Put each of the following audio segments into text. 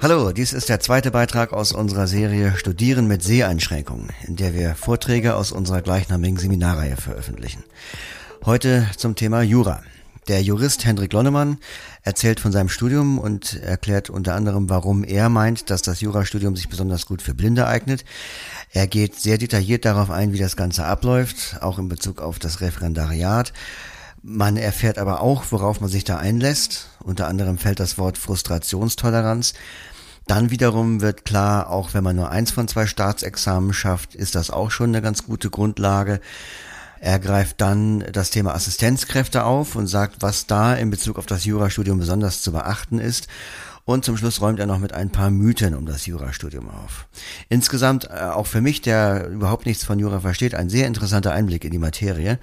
Hallo, dies ist der zweite Beitrag aus unserer Serie Studieren mit Seheinschränkungen, in der wir Vorträge aus unserer gleichnamigen Seminarreihe veröffentlichen. Heute zum Thema Jura. Der Jurist Hendrik Lonnemann erzählt von seinem Studium und erklärt unter anderem, warum er meint, dass das Jurastudium sich besonders gut für Blinde eignet. Er geht sehr detailliert darauf ein, wie das Ganze abläuft, auch in Bezug auf das Referendariat. Man erfährt aber auch, worauf man sich da einlässt. Unter anderem fällt das Wort Frustrationstoleranz. Dann wiederum wird klar, auch wenn man nur eins von zwei Staatsexamen schafft, ist das auch schon eine ganz gute Grundlage. Er greift dann das Thema Assistenzkräfte auf und sagt, was da in Bezug auf das Jurastudium besonders zu beachten ist. Und zum Schluss räumt er noch mit ein paar Mythen um das Jurastudium auf. Insgesamt, äh, auch für mich, der überhaupt nichts von Jura versteht, ein sehr interessanter Einblick in die Materie.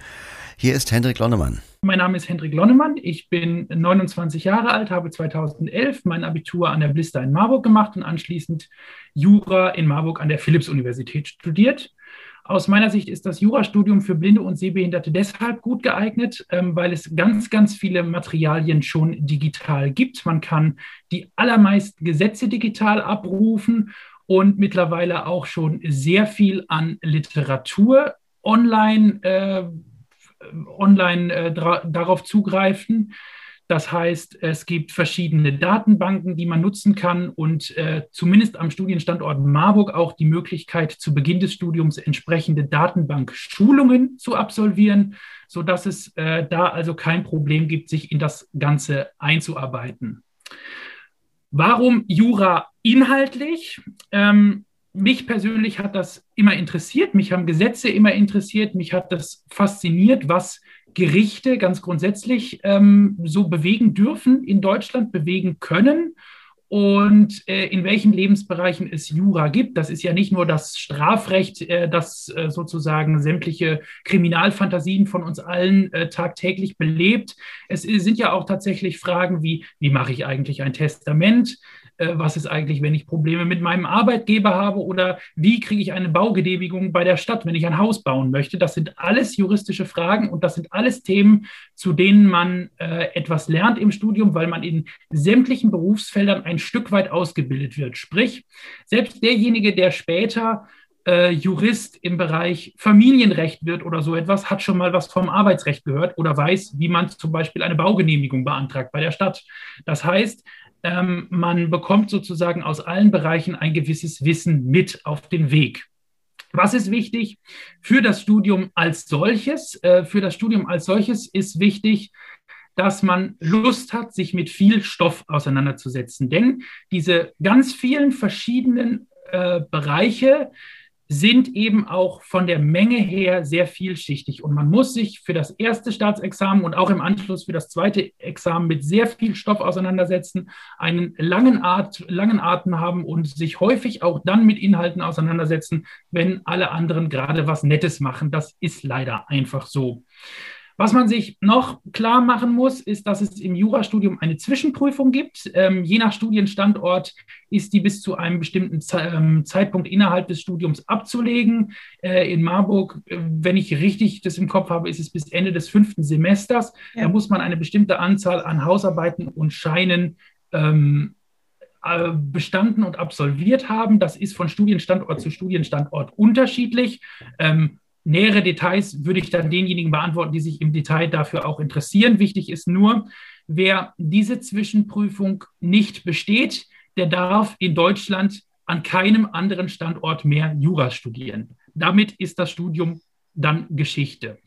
Hier ist Hendrik Lonnemann. Mein Name ist Hendrik Lonnemann. Ich bin 29 Jahre alt, habe 2011 mein Abitur an der Blister in Marburg gemacht und anschließend Jura in Marburg an der Philipps-Universität studiert. Aus meiner Sicht ist das Jurastudium für Blinde und Sehbehinderte deshalb gut geeignet, ähm, weil es ganz, ganz viele Materialien schon digital gibt. Man kann die allermeisten Gesetze digital abrufen und mittlerweile auch schon sehr viel an Literatur online äh, online äh, darauf zugreifen. Das heißt, es gibt verschiedene Datenbanken, die man nutzen kann und äh, zumindest am Studienstandort Marburg auch die Möglichkeit, zu Beginn des Studiums entsprechende Datenbankschulungen zu absolvieren, sodass es äh, da also kein Problem gibt, sich in das Ganze einzuarbeiten. Warum Jura inhaltlich? Ähm, mich persönlich hat das immer interessiert, mich haben Gesetze immer interessiert, mich hat das fasziniert, was Gerichte ganz grundsätzlich ähm, so bewegen dürfen, in Deutschland bewegen können und äh, in welchen Lebensbereichen es Jura gibt. Das ist ja nicht nur das Strafrecht, äh, das äh, sozusagen sämtliche Kriminalfantasien von uns allen äh, tagtäglich belebt. Es sind ja auch tatsächlich Fragen wie, wie mache ich eigentlich ein Testament? Äh, was ist eigentlich, wenn ich Probleme mit meinem Arbeitgeber habe oder wie kriege ich eine Baugenehmigung bei der Stadt, wenn ich ein Haus bauen möchte. Das sind alles juristische Fragen und das sind alles Themen, zu denen man äh, etwas lernt im Studium, weil man in sämtlichen Berufsfeldern ein Stück weit ausgebildet wird. Sprich, selbst derjenige, der später äh, Jurist im Bereich Familienrecht wird oder so etwas, hat schon mal was vom Arbeitsrecht gehört oder weiß, wie man zum Beispiel eine Baugenehmigung beantragt bei der Stadt. Das heißt, ähm, man bekommt sozusagen aus allen Bereichen ein gewisses Wissen mit auf den Weg. Was ist wichtig für das Studium als solches? Äh, für das Studium als solches ist wichtig, dass man Lust hat, sich mit viel Stoff auseinanderzusetzen. Denn diese ganz vielen verschiedenen äh, Bereiche sind eben auch von der Menge her sehr vielschichtig. Und man muss sich für das erste Staatsexamen und auch im Anschluss für das zweite Examen mit sehr viel Stoff auseinandersetzen, einen langen, Art, langen Atem haben und sich häufig auch dann mit Inhalten auseinandersetzen, wenn alle anderen gerade was Nettes machen. Das ist leider einfach so. Was man sich noch klar machen muss, ist, dass es im Jurastudium eine Zwischenprüfung gibt. Ähm, je nach Studienstandort ist die bis zu einem bestimmten Ze ähm, Zeitpunkt innerhalb des Studiums abzulegen. Äh, in Marburg, äh, wenn ich richtig das im Kopf habe, ist es bis Ende des fünften Semesters. Ja. Da muss man eine bestimmte Anzahl an Hausarbeiten und Scheinen ähm, äh, bestanden und absolviert haben. Das ist von Studienstandort zu Studienstandort unterschiedlich. Ähm, Nähere Details würde ich dann denjenigen beantworten, die sich im Detail dafür auch interessieren. Wichtig ist nur, wer diese Zwischenprüfung nicht besteht, der darf in Deutschland an keinem anderen Standort mehr Jura studieren. Damit ist das Studium dann Geschichte.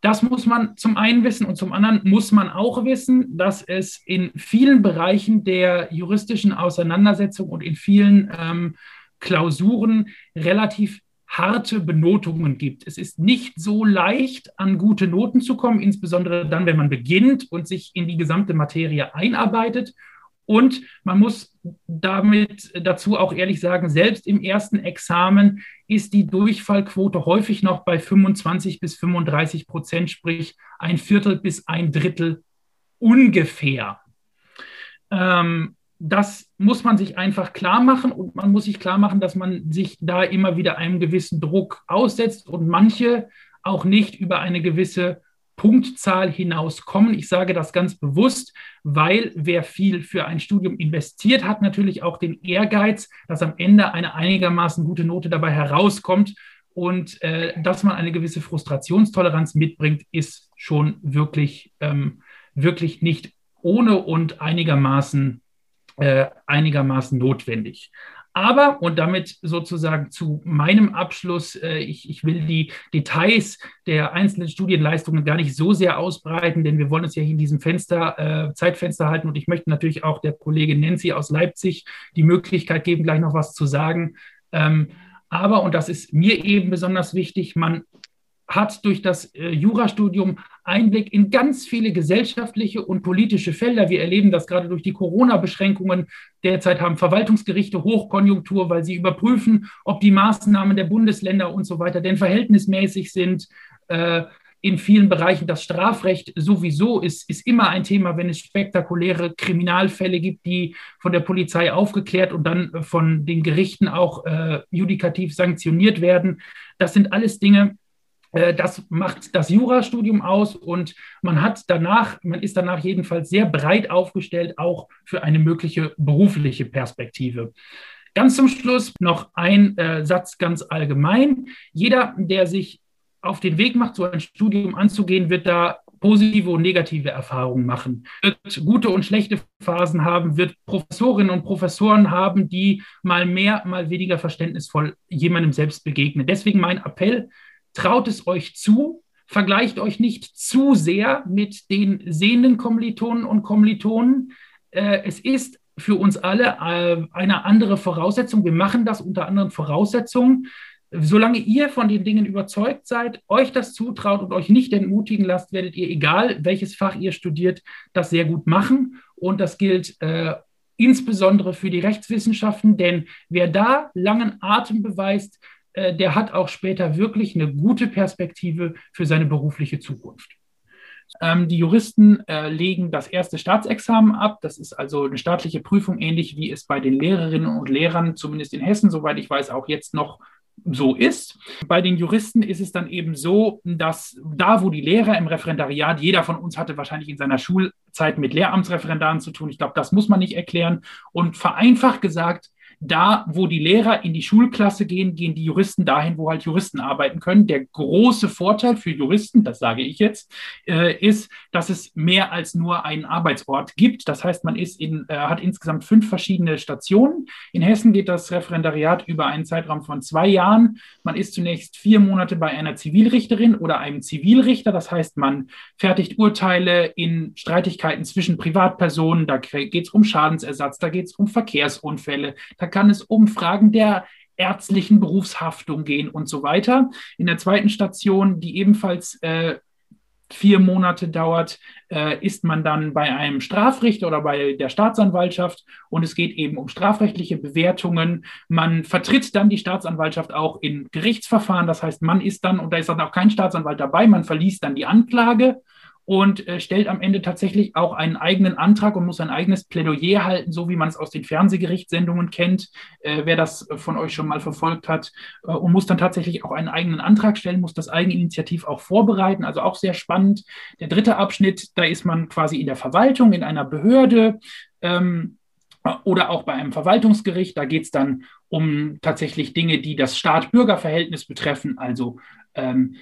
Das muss man zum einen wissen und zum anderen muss man auch wissen, dass es in vielen Bereichen der juristischen Auseinandersetzung und in vielen ähm, Klausuren relativ harte Benotungen gibt. Es ist nicht so leicht, an gute Noten zu kommen, insbesondere dann, wenn man beginnt und sich in die gesamte Materie einarbeitet. Und man muss damit dazu auch ehrlich sagen, selbst im ersten Examen ist die Durchfallquote häufig noch bei 25 bis 35 Prozent, sprich ein Viertel bis ein Drittel ungefähr. Ähm, das muss man sich einfach klar machen und man muss sich klar machen, dass man sich da immer wieder einem gewissen Druck aussetzt und manche auch nicht über eine gewisse Punktzahl hinauskommen. Ich sage das ganz bewusst, weil wer viel für ein Studium investiert, hat natürlich auch den Ehrgeiz, dass am Ende eine einigermaßen gute Note dabei herauskommt. Und äh, dass man eine gewisse Frustrationstoleranz mitbringt, ist schon wirklich, ähm, wirklich nicht ohne und einigermaßen, äh, einigermaßen notwendig. Aber, und damit sozusagen zu meinem Abschluss, äh, ich, ich will die Details der einzelnen Studienleistungen gar nicht so sehr ausbreiten, denn wir wollen uns ja hier in diesem Fenster, äh, Zeitfenster halten. Und ich möchte natürlich auch der Kollegin Nancy aus Leipzig die Möglichkeit geben, gleich noch was zu sagen. Ähm, aber, und das ist mir eben besonders wichtig, man hat durch das äh, Jurastudium Einblick in ganz viele gesellschaftliche und politische Felder. Wir erleben das gerade durch die Corona-Beschränkungen. Derzeit haben Verwaltungsgerichte Hochkonjunktur, weil sie überprüfen, ob die Maßnahmen der Bundesländer und so weiter denn verhältnismäßig sind. Äh, in vielen Bereichen das Strafrecht sowieso ist, ist immer ein Thema, wenn es spektakuläre Kriminalfälle gibt, die von der Polizei aufgeklärt und dann von den Gerichten auch äh, judikativ sanktioniert werden. Das sind alles Dinge, äh, das macht das Jurastudium aus und man hat danach, man ist danach jedenfalls sehr breit aufgestellt, auch für eine mögliche berufliche Perspektive. Ganz zum Schluss noch ein äh, Satz ganz allgemein. Jeder, der sich auf den Weg macht, so ein Studium anzugehen, wird da positive und negative Erfahrungen machen, wird gute und schlechte Phasen haben, wird Professorinnen und Professoren haben, die mal mehr, mal weniger verständnisvoll jemandem selbst begegnen. Deswegen mein Appell, traut es euch zu, vergleicht euch nicht zu sehr mit den sehenden Kommilitonen und Kommilitonen. Äh, es ist für uns alle äh, eine andere Voraussetzung. Wir machen das unter anderen Voraussetzungen. Solange ihr von den Dingen überzeugt seid, euch das zutraut und euch nicht entmutigen lasst, werdet ihr, egal welches Fach ihr studiert, das sehr gut machen. Und das gilt äh, insbesondere für die Rechtswissenschaften, denn wer da langen Atem beweist, äh, der hat auch später wirklich eine gute Perspektive für seine berufliche Zukunft. Ähm, die Juristen äh, legen das erste Staatsexamen ab. Das ist also eine staatliche Prüfung, ähnlich wie es bei den Lehrerinnen und Lehrern, zumindest in Hessen, soweit ich weiß, auch jetzt noch so ist. Bei den Juristen ist es dann eben so, dass da, wo die Lehrer im Referendariat, jeder von uns hatte wahrscheinlich in seiner Schulzeit mit Lehramtsreferendaren zu tun. Ich glaube, das muss man nicht erklären. Und vereinfacht gesagt, da, wo die Lehrer in die Schulklasse gehen, gehen die Juristen dahin, wo halt Juristen arbeiten können. Der große Vorteil für Juristen, das sage ich jetzt, äh, ist, dass es mehr als nur einen Arbeitsort gibt. Das heißt, man ist in, äh, hat insgesamt fünf verschiedene Stationen. In Hessen geht das Referendariat über einen Zeitraum von zwei Jahren. Man ist zunächst vier Monate bei einer Zivilrichterin oder einem Zivilrichter. Das heißt, man fertigt Urteile in Streitigkeiten zwischen Privatpersonen. Da geht es um Schadensersatz, da geht es um Verkehrsunfälle, da kann es um Fragen der ärztlichen Berufshaftung gehen und so weiter. In der zweiten Station, die ebenfalls äh, vier Monate dauert, äh, ist man dann bei einem Strafrichter oder bei der Staatsanwaltschaft und es geht eben um strafrechtliche Bewertungen. Man vertritt dann die Staatsanwaltschaft auch in Gerichtsverfahren. Das heißt, man ist dann, und da ist dann auch kein Staatsanwalt dabei, man verliest dann die Anklage und äh, stellt am Ende tatsächlich auch einen eigenen Antrag und muss ein eigenes Plädoyer halten, so wie man es aus den Fernsehgerichtssendungen kennt, äh, wer das von euch schon mal verfolgt hat, äh, und muss dann tatsächlich auch einen eigenen Antrag stellen, muss das Eigeninitiativ auch vorbereiten, also auch sehr spannend. Der dritte Abschnitt, da ist man quasi in der Verwaltung, in einer Behörde. Ähm, oder auch bei einem Verwaltungsgericht, da geht es dann um tatsächlich Dinge, die das Staat-Bürger-Verhältnis betreffen, also ähm,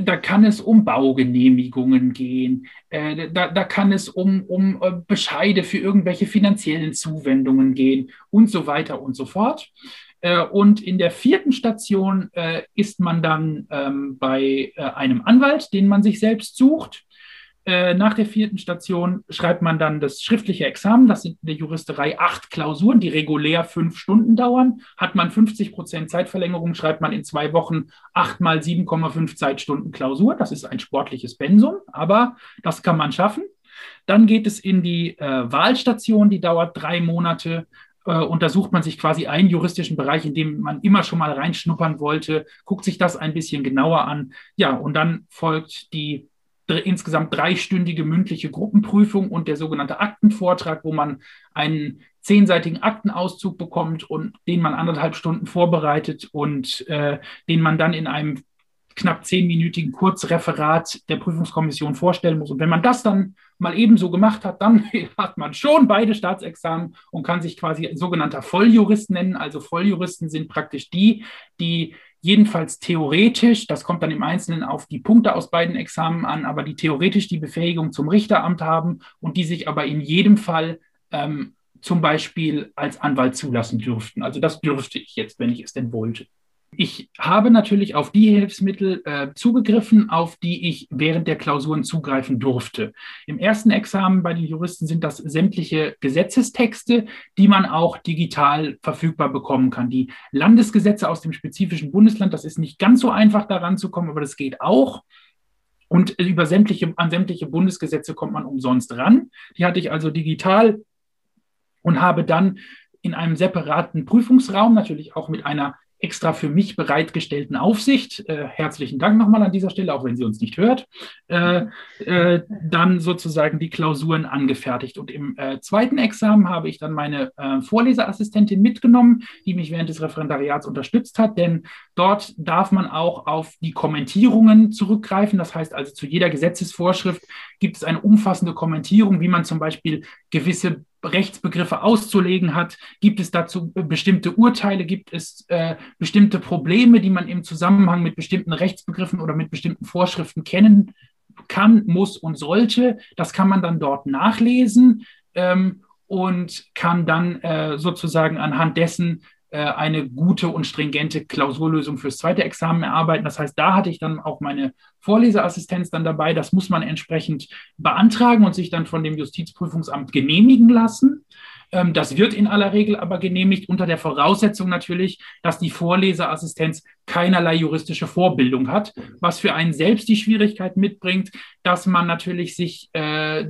da kann es um Baugenehmigungen gehen, äh, da, da kann es um, um äh, Bescheide für irgendwelche finanziellen Zuwendungen gehen und so weiter und so fort. Äh, und in der vierten Station äh, ist man dann ähm, bei einem Anwalt, den man sich selbst sucht. Äh, nach der vierten Station schreibt man dann das schriftliche Examen. Das sind in der Juristerei acht Klausuren, die regulär fünf Stunden dauern. Hat man 50 Prozent Zeitverlängerung, schreibt man in zwei Wochen acht mal 7,5 Zeitstunden Klausur. Das ist ein sportliches Pensum, aber das kann man schaffen. Dann geht es in die äh, Wahlstation, die dauert drei Monate. Äh, untersucht man sich quasi einen juristischen Bereich, in dem man immer schon mal reinschnuppern wollte, guckt sich das ein bisschen genauer an. Ja, und dann folgt die insgesamt dreistündige mündliche Gruppenprüfung und der sogenannte Aktenvortrag, wo man einen zehnseitigen Aktenauszug bekommt und den man anderthalb Stunden vorbereitet und äh, den man dann in einem knapp zehnminütigen Kurzreferat der Prüfungskommission vorstellen muss. Und wenn man das dann mal ebenso gemacht hat, dann hat man schon beide Staatsexamen und kann sich quasi sogenannter Volljurist nennen. Also Volljuristen sind praktisch die, die jedenfalls theoretisch, das kommt dann im Einzelnen auf die Punkte aus beiden Examen an, aber die theoretisch die Befähigung zum Richteramt haben und die sich aber in jedem Fall ähm, zum Beispiel als Anwalt zulassen dürften. Also das dürfte ich jetzt, wenn ich es denn wollte. Ich habe natürlich auf die Hilfsmittel äh, zugegriffen, auf die ich während der Klausuren zugreifen durfte. Im ersten Examen bei den Juristen sind das sämtliche Gesetzestexte, die man auch digital verfügbar bekommen kann. Die Landesgesetze aus dem spezifischen Bundesland, das ist nicht ganz so einfach daran zu kommen, aber das geht auch. Und über sämtliche, an sämtliche Bundesgesetze kommt man umsonst ran. Die hatte ich also digital und habe dann in einem separaten Prüfungsraum, natürlich auch mit einer extra für mich bereitgestellten Aufsicht, äh, herzlichen Dank nochmal an dieser Stelle, auch wenn sie uns nicht hört, äh, äh, dann sozusagen die Klausuren angefertigt. Und im äh, zweiten Examen habe ich dann meine äh, Vorleserassistentin mitgenommen, die mich während des Referendariats unterstützt hat, denn dort darf man auch auf die Kommentierungen zurückgreifen. Das heißt also, zu jeder Gesetzesvorschrift gibt es eine umfassende Kommentierung, wie man zum Beispiel gewisse Rechtsbegriffe auszulegen hat? Gibt es dazu bestimmte Urteile? Gibt es äh, bestimmte Probleme, die man im Zusammenhang mit bestimmten Rechtsbegriffen oder mit bestimmten Vorschriften kennen kann, muss und sollte? Das kann man dann dort nachlesen ähm, und kann dann äh, sozusagen anhand dessen äh, eine gute und stringente Klausurlösung fürs zweite Examen erarbeiten. Das heißt, da hatte ich dann auch meine Vorleseassistenz dann dabei. Das muss man entsprechend beantragen und sich dann von dem Justizprüfungsamt genehmigen lassen. Ähm, das wird in aller Regel aber genehmigt unter der Voraussetzung natürlich, dass die Vorleseassistenz keinerlei juristische Vorbildung hat, was für einen selbst die Schwierigkeit mitbringt, dass man natürlich sich äh,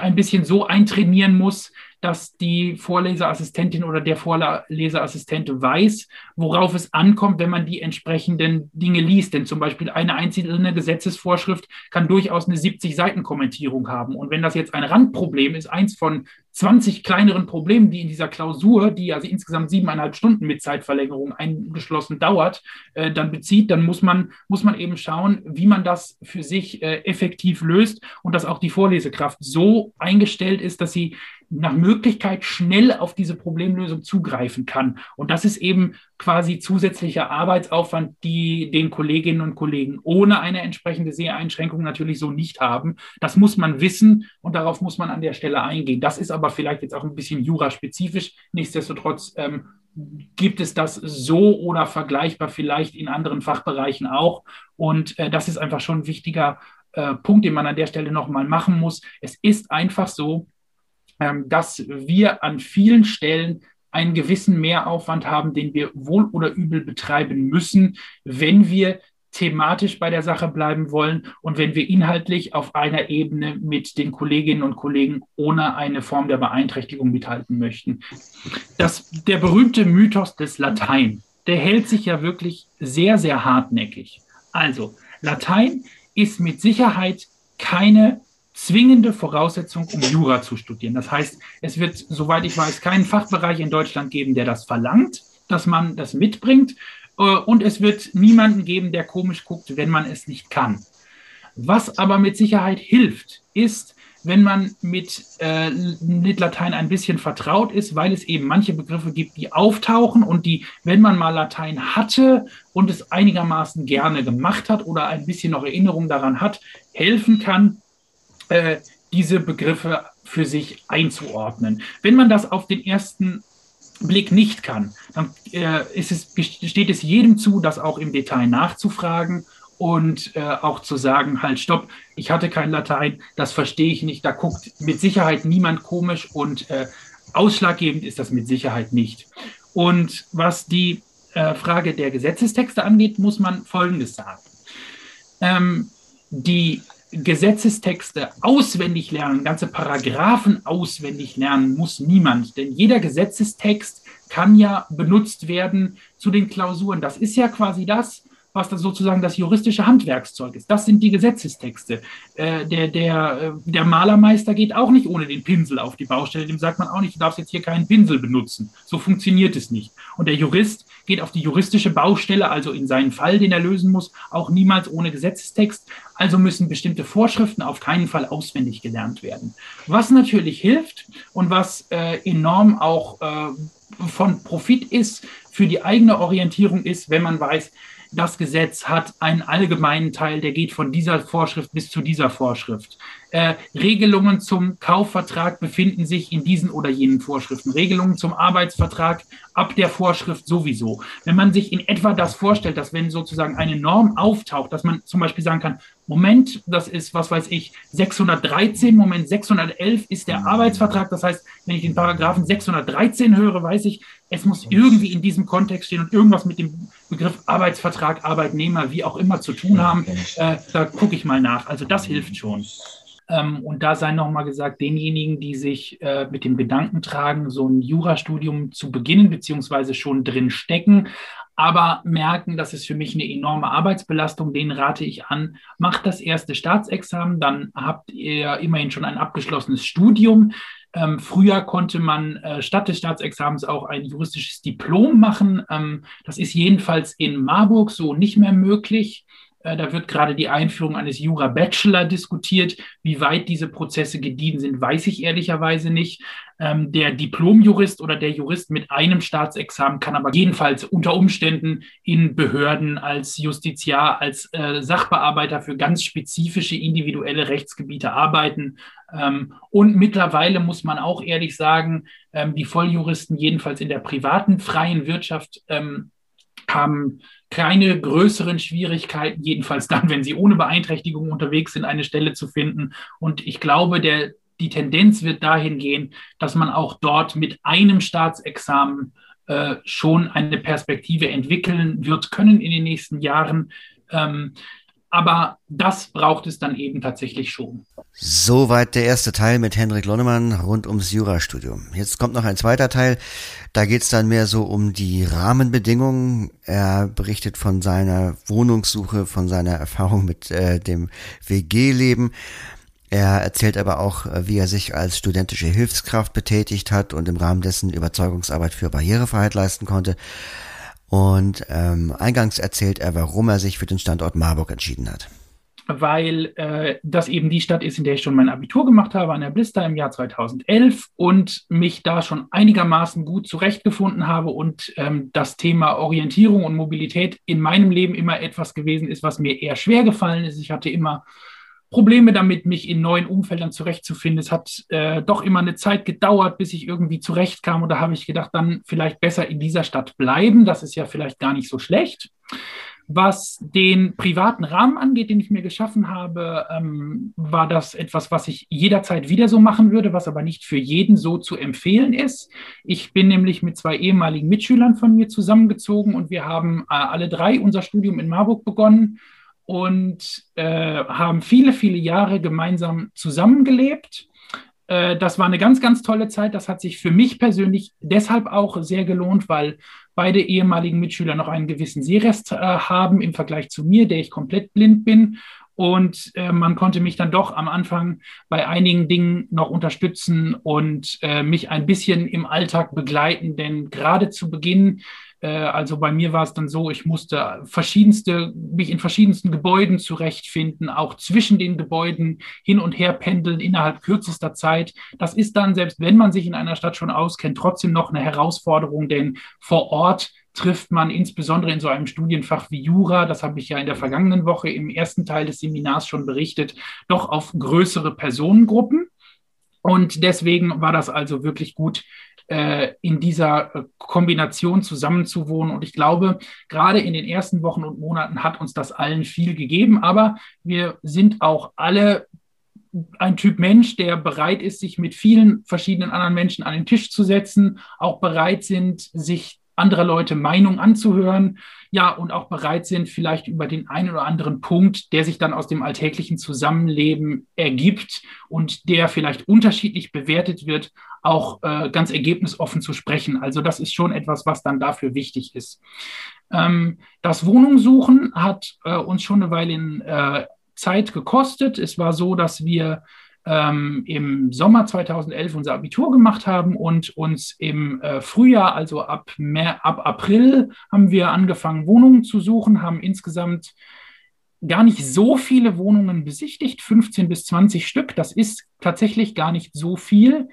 ein bisschen so eintrainieren muss, dass die Vorleseassistentin oder der Vorleseassistent weiß, worauf es ankommt, wenn man die entsprechenden Dinge liest. Denn zum Beispiel eine einzelne Gesetzesvorschrift kann durchaus eine 70-Seiten-Kommentierung haben. Und wenn das jetzt ein Randproblem ist, eins von 20 kleineren Problemen, die in dieser Klausur, die also insgesamt siebeneinhalb Stunden mit Zeitverlängerung eingeschlossen dauert, äh, dann bezieht, dann muss man, muss man eben schauen, wie man das für sich äh, effektiv löst und dass auch die Vorlesekraft so eingestellt ist, dass sie nach Möglichkeit schnell auf diese Problemlösung zugreifen kann. Und das ist eben quasi zusätzlicher Arbeitsaufwand, die den Kolleginnen und Kollegen ohne eine entsprechende Seheinschränkung natürlich so nicht haben. Das muss man wissen und darauf muss man an der Stelle eingehen. Das ist aber vielleicht jetzt auch ein bisschen juraspezifisch. Nichtsdestotrotz ähm, gibt es das so oder vergleichbar vielleicht in anderen Fachbereichen auch. Und äh, das ist einfach schon ein wichtiger äh, Punkt, den man an der Stelle nochmal machen muss. Es ist einfach so, dass wir an vielen Stellen einen gewissen Mehraufwand haben, den wir wohl oder übel betreiben müssen, wenn wir thematisch bei der Sache bleiben wollen und wenn wir inhaltlich auf einer Ebene mit den Kolleginnen und Kollegen ohne eine Form der Beeinträchtigung mithalten möchten. Das, der berühmte Mythos des Latein, der hält sich ja wirklich sehr, sehr hartnäckig. Also, Latein ist mit Sicherheit keine zwingende Voraussetzung, um Jura zu studieren. Das heißt, es wird, soweit ich weiß, keinen Fachbereich in Deutschland geben, der das verlangt, dass man das mitbringt. Äh, und es wird niemanden geben, der komisch guckt, wenn man es nicht kann. Was aber mit Sicherheit hilft, ist, wenn man mit, äh, mit Latein ein bisschen vertraut ist, weil es eben manche Begriffe gibt, die auftauchen und die, wenn man mal Latein hatte und es einigermaßen gerne gemacht hat oder ein bisschen noch Erinnerung daran hat, helfen kann, äh, diese Begriffe für sich einzuordnen. Wenn man das auf den ersten Blick nicht kann, dann äh, es, steht es jedem zu, das auch im Detail nachzufragen und äh, auch zu sagen, halt, stopp, ich hatte kein Latein, das verstehe ich nicht, da guckt mit Sicherheit niemand komisch und äh, ausschlaggebend ist das mit Sicherheit nicht. Und was die äh, Frage der Gesetzestexte angeht, muss man Folgendes sagen. Ähm, die Gesetzestexte auswendig lernen, ganze Paragraphen auswendig lernen muss niemand, denn jeder Gesetzestext kann ja benutzt werden zu den Klausuren. Das ist ja quasi das, was das sozusagen das juristische Handwerkszeug ist. Das sind die Gesetzestexte. Äh, der, der, äh, der Malermeister geht auch nicht ohne den Pinsel auf die Baustelle. Dem sagt man auch nicht, du darfst jetzt hier keinen Pinsel benutzen. So funktioniert es nicht. Und der Jurist geht auf die juristische Baustelle, also in seinen Fall, den er lösen muss, auch niemals ohne Gesetzestext. Also müssen bestimmte Vorschriften auf keinen Fall auswendig gelernt werden. Was natürlich hilft und was äh, enorm auch äh, von Profit ist für die eigene Orientierung ist, wenn man weiß, das Gesetz hat einen allgemeinen Teil, der geht von dieser Vorschrift bis zu dieser Vorschrift. Äh, Regelungen zum Kaufvertrag befinden sich in diesen oder jenen Vorschriften. Regelungen zum Arbeitsvertrag ab der Vorschrift sowieso. Wenn man sich in etwa das vorstellt, dass wenn sozusagen eine Norm auftaucht, dass man zum Beispiel sagen kann, Moment, das ist, was weiß ich, 613, Moment 611 ist der Arbeitsvertrag. Das heißt, wenn ich den Paragraphen 613 höre, weiß ich, es muss irgendwie in diesem Kontext stehen und irgendwas mit dem Begriff Arbeitsvertrag, Arbeitnehmer, wie auch immer zu tun haben. Äh, da gucke ich mal nach. Also das hilft schon. Ähm, und da sei nochmal gesagt, denjenigen, die sich äh, mit dem Gedanken tragen, so ein Jurastudium zu beginnen, beziehungsweise schon drin stecken, aber merken, das ist für mich eine enorme Arbeitsbelastung, denen rate ich an, macht das erste Staatsexamen, dann habt ihr immerhin schon ein abgeschlossenes Studium. Ähm, früher konnte man äh, statt des Staatsexamens auch ein juristisches Diplom machen. Ähm, das ist jedenfalls in Marburg so nicht mehr möglich. Äh, da wird gerade die Einführung eines Jura-Bachelor diskutiert. Wie weit diese Prozesse gediehen sind, weiß ich ehrlicherweise nicht. Ähm, der Diplomjurist oder der Jurist mit einem Staatsexamen kann aber jedenfalls unter Umständen in Behörden als Justiziar, als äh, Sachbearbeiter für ganz spezifische individuelle Rechtsgebiete arbeiten. Ähm, und mittlerweile muss man auch ehrlich sagen, ähm, die Volljuristen jedenfalls in der privaten freien Wirtschaft haben keine größeren Schwierigkeiten, jedenfalls dann, wenn sie ohne Beeinträchtigung unterwegs sind, eine Stelle zu finden. Und ich glaube, der, die Tendenz wird dahin gehen, dass man auch dort mit einem Staatsexamen äh, schon eine Perspektive entwickeln wird können in den nächsten Jahren. Ähm, aber das braucht es dann eben tatsächlich schon. Soweit der erste Teil mit Hendrik Lonnemann rund ums Jurastudium. Jetzt kommt noch ein zweiter Teil. Da geht es dann mehr so um die Rahmenbedingungen. Er berichtet von seiner Wohnungssuche, von seiner Erfahrung mit äh, dem WG-Leben. Er erzählt aber auch, äh, wie er sich als studentische Hilfskraft betätigt hat und im Rahmen dessen Überzeugungsarbeit für Barrierefreiheit leisten konnte. Und ähm, eingangs erzählt er, warum er sich für den Standort Marburg entschieden hat. Weil äh, das eben die Stadt ist, in der ich schon mein Abitur gemacht habe, an der Blister im Jahr 2011 und mich da schon einigermaßen gut zurechtgefunden habe und ähm, das Thema Orientierung und Mobilität in meinem Leben immer etwas gewesen ist, was mir eher schwer gefallen ist. Ich hatte immer Probleme damit, mich in neuen Umfeldern zurechtzufinden. Es hat äh, doch immer eine Zeit gedauert, bis ich irgendwie zurechtkam. Und da habe ich gedacht, dann vielleicht besser in dieser Stadt bleiben. Das ist ja vielleicht gar nicht so schlecht. Was den privaten Rahmen angeht, den ich mir geschaffen habe, ähm, war das etwas, was ich jederzeit wieder so machen würde, was aber nicht für jeden so zu empfehlen ist. Ich bin nämlich mit zwei ehemaligen Mitschülern von mir zusammengezogen und wir haben äh, alle drei unser Studium in Marburg begonnen und äh, haben viele, viele Jahre gemeinsam zusammengelebt. Äh, das war eine ganz, ganz tolle Zeit. Das hat sich für mich persönlich deshalb auch sehr gelohnt, weil beide ehemaligen Mitschüler noch einen gewissen Sehrest äh, haben im Vergleich zu mir, der ich komplett blind bin. Und äh, man konnte mich dann doch am Anfang bei einigen Dingen noch unterstützen und äh, mich ein bisschen im Alltag begleiten. Denn gerade zu Beginn also bei mir war es dann so, ich musste verschiedenste, mich in verschiedensten Gebäuden zurechtfinden, auch zwischen den Gebäuden hin und her pendeln innerhalb kürzester Zeit. Das ist dann, selbst wenn man sich in einer Stadt schon auskennt, trotzdem noch eine Herausforderung, denn vor Ort trifft man insbesondere in so einem Studienfach wie Jura, das habe ich ja in der vergangenen Woche im ersten Teil des Seminars schon berichtet, doch auf größere Personengruppen. Und deswegen war das also wirklich gut, äh, in dieser äh, Kombination zusammenzuwohnen. Und ich glaube, gerade in den ersten Wochen und Monaten hat uns das allen viel gegeben. Aber wir sind auch alle ein Typ Mensch, der bereit ist, sich mit vielen verschiedenen anderen Menschen an den Tisch zu setzen, auch bereit sind, sich anderer Leute Meinung anzuhören, ja, und auch bereit sind, vielleicht über den einen oder anderen Punkt, der sich dann aus dem alltäglichen Zusammenleben ergibt und der vielleicht unterschiedlich bewertet wird, auch äh, ganz ergebnisoffen zu sprechen. Also das ist schon etwas, was dann dafür wichtig ist. Ähm, das Wohnungssuchen hat äh, uns schon eine Weile in äh, Zeit gekostet. Es war so, dass wir ähm, im Sommer 2011 unser Abitur gemacht haben und uns im äh, Frühjahr, also ab, mehr, ab April, haben wir angefangen, Wohnungen zu suchen, haben insgesamt gar nicht so viele Wohnungen besichtigt, 15 bis 20 Stück. Das ist tatsächlich gar nicht so viel.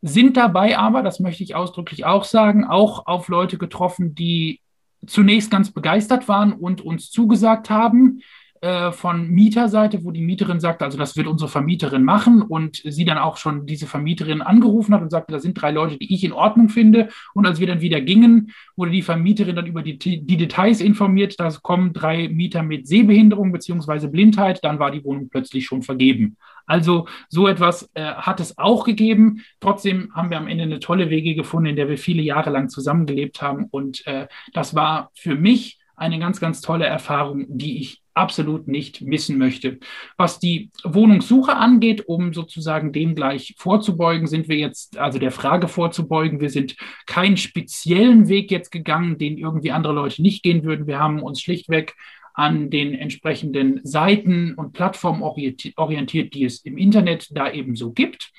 Sind dabei aber, das möchte ich ausdrücklich auch sagen, auch auf Leute getroffen, die zunächst ganz begeistert waren und uns zugesagt haben, äh, von Mieterseite, wo die Mieterin sagte, also das wird unsere Vermieterin machen und sie dann auch schon diese Vermieterin angerufen hat und sagte, da sind drei Leute, die ich in Ordnung finde. Und als wir dann wieder gingen, wurde die Vermieterin dann über die, die Details informiert, da kommen drei Mieter mit Sehbehinderung beziehungsweise Blindheit, dann war die Wohnung plötzlich schon vergeben. Also so etwas äh, hat es auch gegeben. Trotzdem haben wir am Ende eine tolle Wege gefunden, in der wir viele Jahre lang zusammengelebt haben. Und äh, das war für mich eine ganz, ganz tolle Erfahrung, die ich absolut nicht missen möchte. Was die Wohnungssuche angeht, um sozusagen dem gleich vorzubeugen, sind wir jetzt, also der Frage vorzubeugen, wir sind keinen speziellen Weg jetzt gegangen, den irgendwie andere Leute nicht gehen würden. Wir haben uns schlichtweg an den entsprechenden Seiten und Plattformen orientiert, die es im Internet da eben so gibt.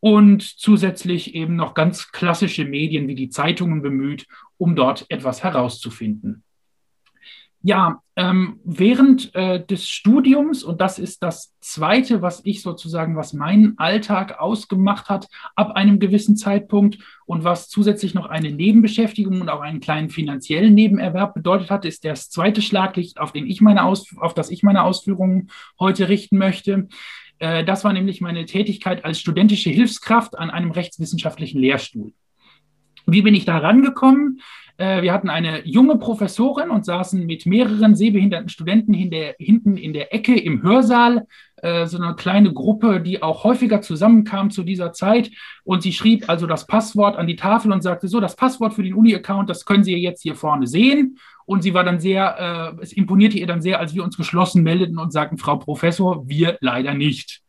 Und zusätzlich eben noch ganz klassische Medien wie die Zeitungen bemüht, um dort etwas herauszufinden. Ja, ähm, während äh, des Studiums, und das ist das Zweite, was ich sozusagen, was meinen Alltag ausgemacht hat, ab einem gewissen Zeitpunkt und was zusätzlich noch eine Nebenbeschäftigung und auch einen kleinen finanziellen Nebenerwerb bedeutet hat, ist das zweite Schlaglicht, auf, den ich meine Aus auf das ich meine Ausführungen heute richten möchte. Äh, das war nämlich meine Tätigkeit als studentische Hilfskraft an einem rechtswissenschaftlichen Lehrstuhl. Wie bin ich da rangekommen? Äh, wir hatten eine junge Professorin und saßen mit mehreren sehbehinderten Studenten hinten in der Ecke im Hörsaal, äh, so eine kleine Gruppe, die auch häufiger zusammenkam zu dieser Zeit. Und sie schrieb also das Passwort an die Tafel und sagte, so, das Passwort für den Uni-Account, das können Sie jetzt hier vorne sehen. Und sie war dann sehr, äh, es imponierte ihr dann sehr, als wir uns geschlossen meldeten und sagten, Frau Professor, wir leider nicht.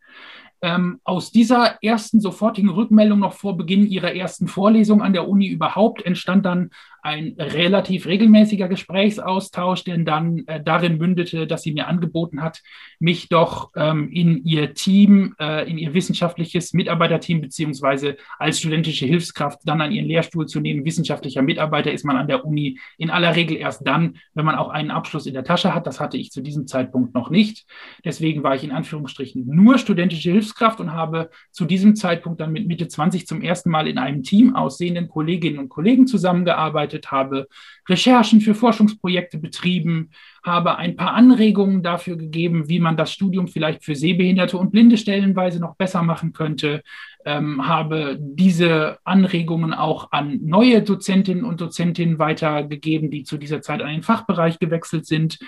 Ähm, aus dieser ersten sofortigen Rückmeldung noch vor Beginn ihrer ersten Vorlesung an der Uni überhaupt entstand dann ein relativ regelmäßiger Gesprächsaustausch, der dann äh, darin mündete, dass sie mir angeboten hat, mich doch ähm, in ihr Team, äh, in ihr wissenschaftliches Mitarbeiterteam beziehungsweise als studentische Hilfskraft dann an ihren Lehrstuhl zu nehmen. Wissenschaftlicher Mitarbeiter ist man an der Uni in aller Regel erst dann, wenn man auch einen Abschluss in der Tasche hat. Das hatte ich zu diesem Zeitpunkt noch nicht. Deswegen war ich in Anführungsstrichen nur studentische Hilfskraft und habe zu diesem Zeitpunkt dann mit Mitte 20 zum ersten Mal in einem Team aussehenden Kolleginnen und Kollegen zusammengearbeitet gearbeitet, habe Recherchen für Forschungsprojekte betrieben, habe ein paar Anregungen dafür gegeben, wie man das Studium vielleicht für Sehbehinderte und Blinde stellenweise noch besser machen könnte, ähm, habe diese Anregungen auch an neue Dozentinnen und Dozentinnen weitergegeben, die zu dieser Zeit an den Fachbereich gewechselt sind.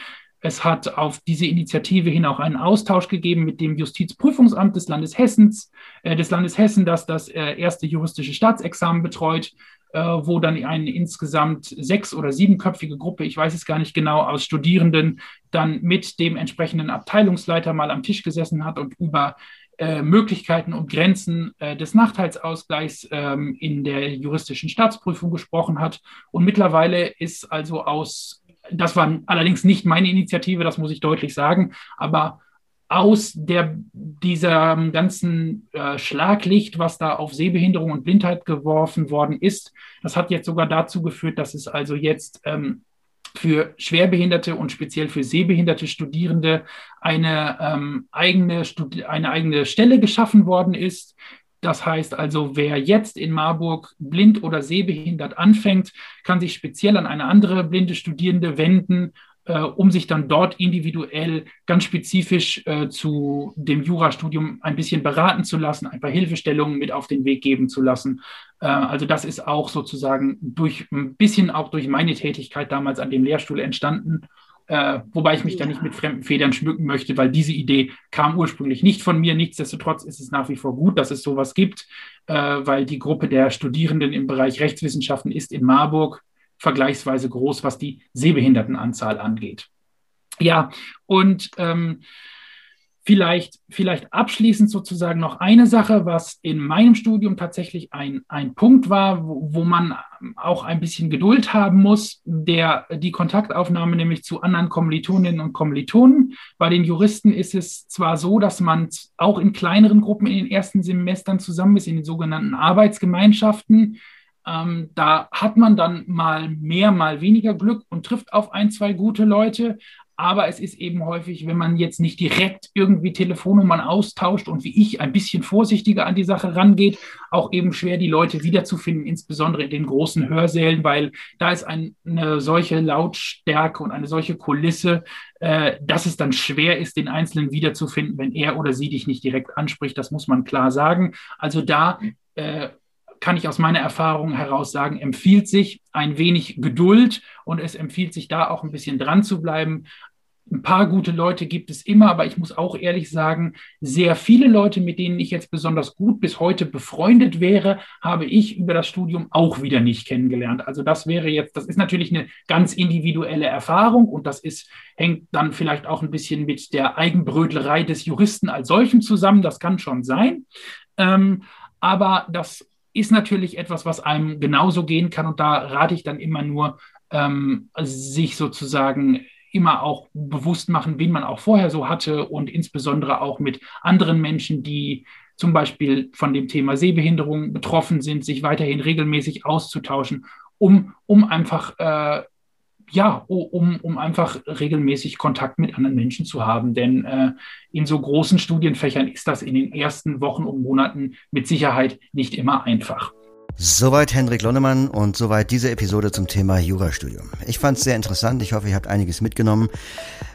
Es hat auf diese Initiative hin auch einen Austausch gegeben mit dem Justizprüfungsamt des Landes Hessens, äh, des Landes Hessen, das das äh, erste juristische Staatsexamen betreut wo dann eine insgesamt sechs- oder siebenköpfige Gruppe, ich weiß es gar nicht genau, aus Studierenden dann mit dem entsprechenden Abteilungsleiter mal am Tisch gesessen hat und über äh, Möglichkeiten und Grenzen äh, des Nachteilsausgleichs ähm, in der juristischen Staatsprüfung gesprochen hat. Und mittlerweile ist also aus, das war allerdings nicht meine Initiative, das muss ich deutlich sagen, aber aus der, dieser ganzen äh, Schlaglicht, was da auf Sehbehinderung und Blindheit geworfen worden ist, das hat jetzt sogar dazu geführt, dass es also jetzt ähm, für schwerbehinderte und speziell für sehbehinderte Studierende eine, ähm, eigene Studi eine eigene Stelle geschaffen worden ist. Das heißt also, wer jetzt in Marburg blind oder sehbehindert anfängt, kann sich speziell an eine andere blinde Studierende wenden äh, um sich dann dort individuell ganz spezifisch äh, zu dem Jurastudium ein bisschen beraten zu lassen, ein paar Hilfestellungen mit auf den Weg geben zu lassen. Äh, also das ist auch sozusagen durch ein bisschen auch durch meine Tätigkeit damals an dem Lehrstuhl entstanden. Äh, wobei ich mich ja. da nicht mit fremden Federn schmücken möchte, weil diese Idee kam ursprünglich nicht von mir. Nichtsdestotrotz ist es nach wie vor gut, dass es sowas gibt, äh, weil die Gruppe der Studierenden im Bereich Rechtswissenschaften ist in Marburg vergleichsweise groß, was die Sehbehindertenanzahl angeht. Ja, und ähm, Vielleicht, vielleicht abschließend sozusagen noch eine Sache, was in meinem Studium tatsächlich ein, ein Punkt war, wo, wo man auch ein bisschen Geduld haben muss, der, die Kontaktaufnahme nämlich zu anderen Kommilitoninnen und Kommilitonen. Bei den Juristen ist es zwar so, dass man auch in kleineren Gruppen in den ersten Semestern zusammen ist, in den sogenannten Arbeitsgemeinschaften. Ähm, da hat man dann mal mehr, mal weniger Glück und trifft auf ein, zwei gute Leute. Aber es ist eben häufig, wenn man jetzt nicht direkt irgendwie Telefonnummern austauscht und wie ich ein bisschen vorsichtiger an die Sache rangeht, auch eben schwer, die Leute wiederzufinden, insbesondere in den großen Hörsälen, weil da ist ein, eine solche Lautstärke und eine solche Kulisse, äh, dass es dann schwer ist, den Einzelnen wiederzufinden, wenn er oder sie dich nicht direkt anspricht. Das muss man klar sagen. Also da äh, kann ich aus meiner Erfahrung heraus sagen, empfiehlt sich ein wenig Geduld und es empfiehlt sich da auch ein bisschen dran zu bleiben. Ein paar gute Leute gibt es immer, aber ich muss auch ehrlich sagen, sehr viele Leute, mit denen ich jetzt besonders gut bis heute befreundet wäre, habe ich über das Studium auch wieder nicht kennengelernt. Also das wäre jetzt, das ist natürlich eine ganz individuelle Erfahrung und das ist, hängt dann vielleicht auch ein bisschen mit der Eigenbrötlerei des Juristen als solchem zusammen. Das kann schon sein. Ähm, aber das ist natürlich etwas, was einem genauso gehen kann. Und da rate ich dann immer nur, ähm, sich sozusagen immer auch bewusst machen, wen man auch vorher so hatte und insbesondere auch mit anderen Menschen, die zum Beispiel von dem Thema Sehbehinderung betroffen sind, sich weiterhin regelmäßig auszutauschen, um, um einfach äh, ja, um, um einfach regelmäßig Kontakt mit anderen Menschen zu haben. Denn äh, in so großen Studienfächern ist das in den ersten Wochen und Monaten mit Sicherheit nicht immer einfach. Soweit Hendrik Lonnemann und soweit diese Episode zum Thema Jurastudium. Ich fand es sehr interessant. Ich hoffe, ihr habt einiges mitgenommen.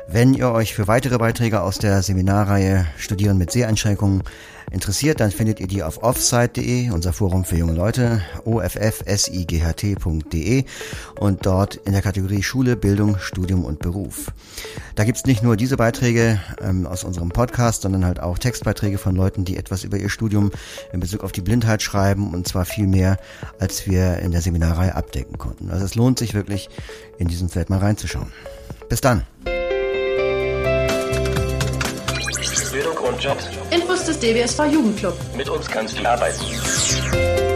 Wenn ihr euch für weitere Beiträge aus der Seminarreihe Studieren mit Seheinschränkungen interessiert, dann findet ihr die auf offsite.de, unser Forum für junge Leute, offsight.de und dort in der Kategorie Schule, Bildung, Studium und Beruf. Da gibt's nicht nur diese Beiträge ähm, aus unserem Podcast, sondern halt auch Textbeiträge von Leuten, die etwas über ihr Studium in Bezug auf die Blindheit schreiben und zwar viel mehr, als wir in der Seminarreihe abdecken konnten. Also es lohnt sich wirklich, in diesem Feld mal reinzuschauen. Bis dann! Und Jobs. Infos des DWSV Jugendclub. Mit uns kannst du arbeiten.